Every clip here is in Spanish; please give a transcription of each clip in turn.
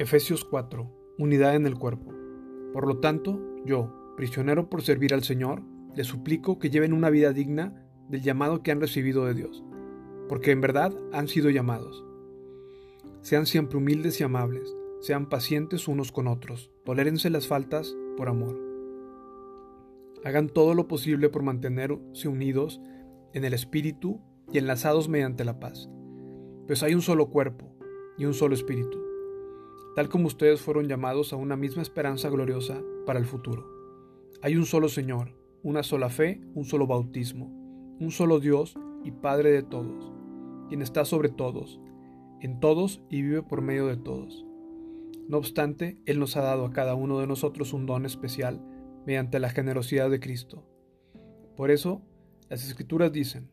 Efesios 4. Unidad en el cuerpo. Por lo tanto, yo, prisionero por servir al Señor, les suplico que lleven una vida digna del llamado que han recibido de Dios, porque en verdad han sido llamados. Sean siempre humildes y amables, sean pacientes unos con otros, tolérense las faltas por amor. Hagan todo lo posible por mantenerse unidos en el espíritu y enlazados mediante la paz, pues hay un solo cuerpo y un solo espíritu, tal como ustedes fueron llamados a una misma esperanza gloriosa para el futuro. Hay un solo Señor, una sola fe, un solo bautismo, un solo Dios y Padre de todos, quien está sobre todos, en todos y vive por medio de todos. No obstante, Él nos ha dado a cada uno de nosotros un don especial mediante la generosidad de Cristo. Por eso, las Escrituras dicen,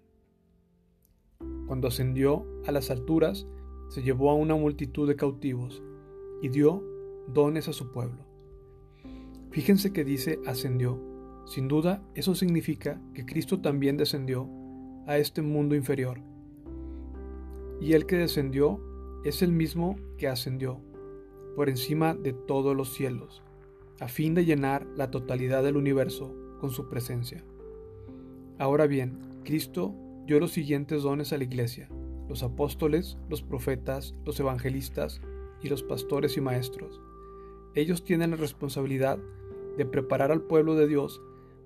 cuando ascendió a las alturas, se llevó a una multitud de cautivos y dio dones a su pueblo. Fíjense que dice ascendió. Sin duda, eso significa que Cristo también descendió a este mundo inferior. Y el que descendió es el mismo que ascendió por encima de todos los cielos, a fin de llenar la totalidad del universo con su presencia. Ahora bien, Cristo dio los siguientes dones a la iglesia, los apóstoles, los profetas, los evangelistas y los pastores y maestros. Ellos tienen la responsabilidad de preparar al pueblo de Dios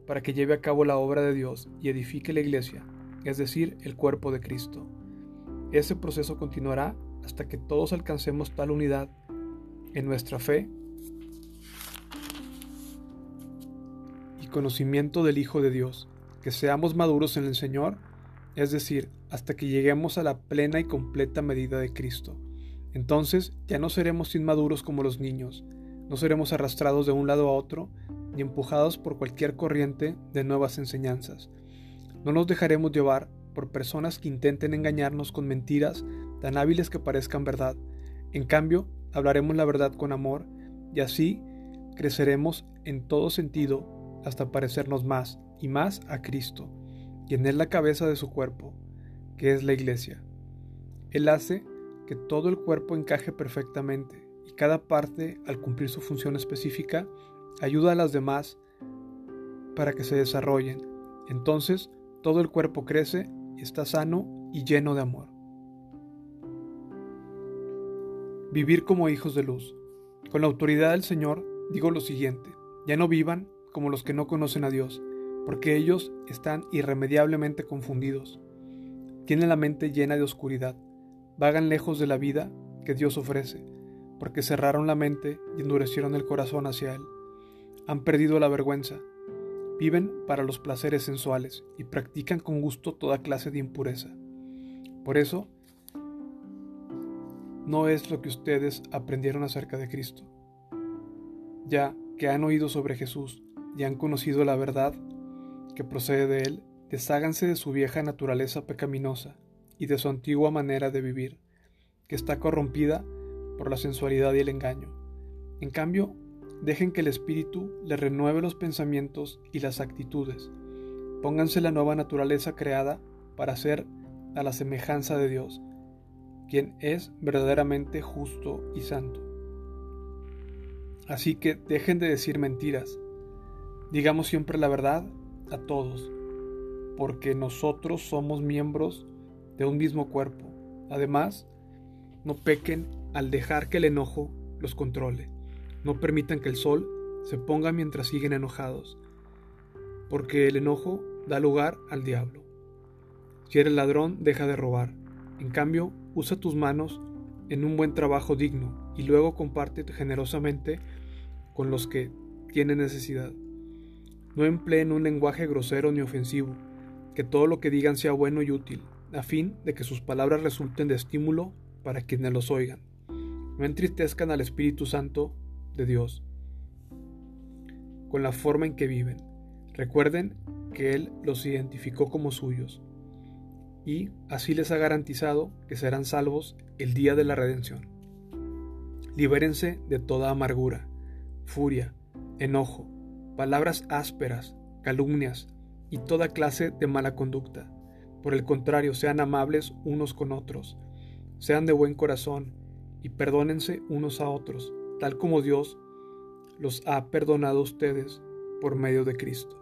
para que lleve a cabo la obra de Dios y edifique la iglesia, es decir, el cuerpo de Cristo. Ese proceso continuará hasta que todos alcancemos tal unidad en nuestra fe y conocimiento del Hijo de Dios, que seamos maduros en el Señor, es decir, hasta que lleguemos a la plena y completa medida de Cristo. Entonces ya no seremos inmaduros como los niños, no seremos arrastrados de un lado a otro, ni empujados por cualquier corriente de nuevas enseñanzas. No nos dejaremos llevar por personas que intenten engañarnos con mentiras tan hábiles que parezcan verdad. En cambio, hablaremos la verdad con amor y así creceremos en todo sentido hasta parecernos más y más a Cristo, quien es la cabeza de su cuerpo, que es la iglesia. Él hace que todo el cuerpo encaje perfectamente y cada parte, al cumplir su función específica, ayuda a las demás para que se desarrollen. Entonces, todo el cuerpo crece está sano y lleno de amor. Vivir como hijos de luz. Con la autoridad del Señor digo lo siguiente, ya no vivan como los que no conocen a Dios, porque ellos están irremediablemente confundidos. Tienen la mente llena de oscuridad, vagan lejos de la vida que Dios ofrece, porque cerraron la mente y endurecieron el corazón hacia Él. Han perdido la vergüenza, viven para los placeres sensuales y practican con gusto toda clase de impureza. Por eso, no es lo que ustedes aprendieron acerca de Cristo. Ya que han oído sobre Jesús y han conocido la verdad que procede de Él, desháganse de su vieja naturaleza pecaminosa y de su antigua manera de vivir, que está corrompida por la sensualidad y el engaño. En cambio, dejen que el Espíritu les renueve los pensamientos y las actitudes. Pónganse la nueva naturaleza creada para ser a la semejanza de Dios quien es verdaderamente justo y santo. Así que dejen de decir mentiras. Digamos siempre la verdad a todos, porque nosotros somos miembros de un mismo cuerpo. Además, no pequen al dejar que el enojo los controle. No permitan que el sol se ponga mientras siguen enojados, porque el enojo da lugar al diablo. Si eres ladrón, deja de robar. En cambio, usa tus manos en un buen trabajo digno y luego comparte generosamente con los que tienen necesidad. No empleen un lenguaje grosero ni ofensivo, que todo lo que digan sea bueno y útil, a fin de que sus palabras resulten de estímulo para quienes los oigan. No entristezcan al Espíritu Santo de Dios con la forma en que viven. Recuerden que Él los identificó como suyos y así les ha garantizado que serán salvos el día de la redención. Libérense de toda amargura, furia, enojo, palabras ásperas, calumnias y toda clase de mala conducta. Por el contrario, sean amables unos con otros, sean de buen corazón y perdónense unos a otros, tal como Dios los ha perdonado a ustedes por medio de Cristo.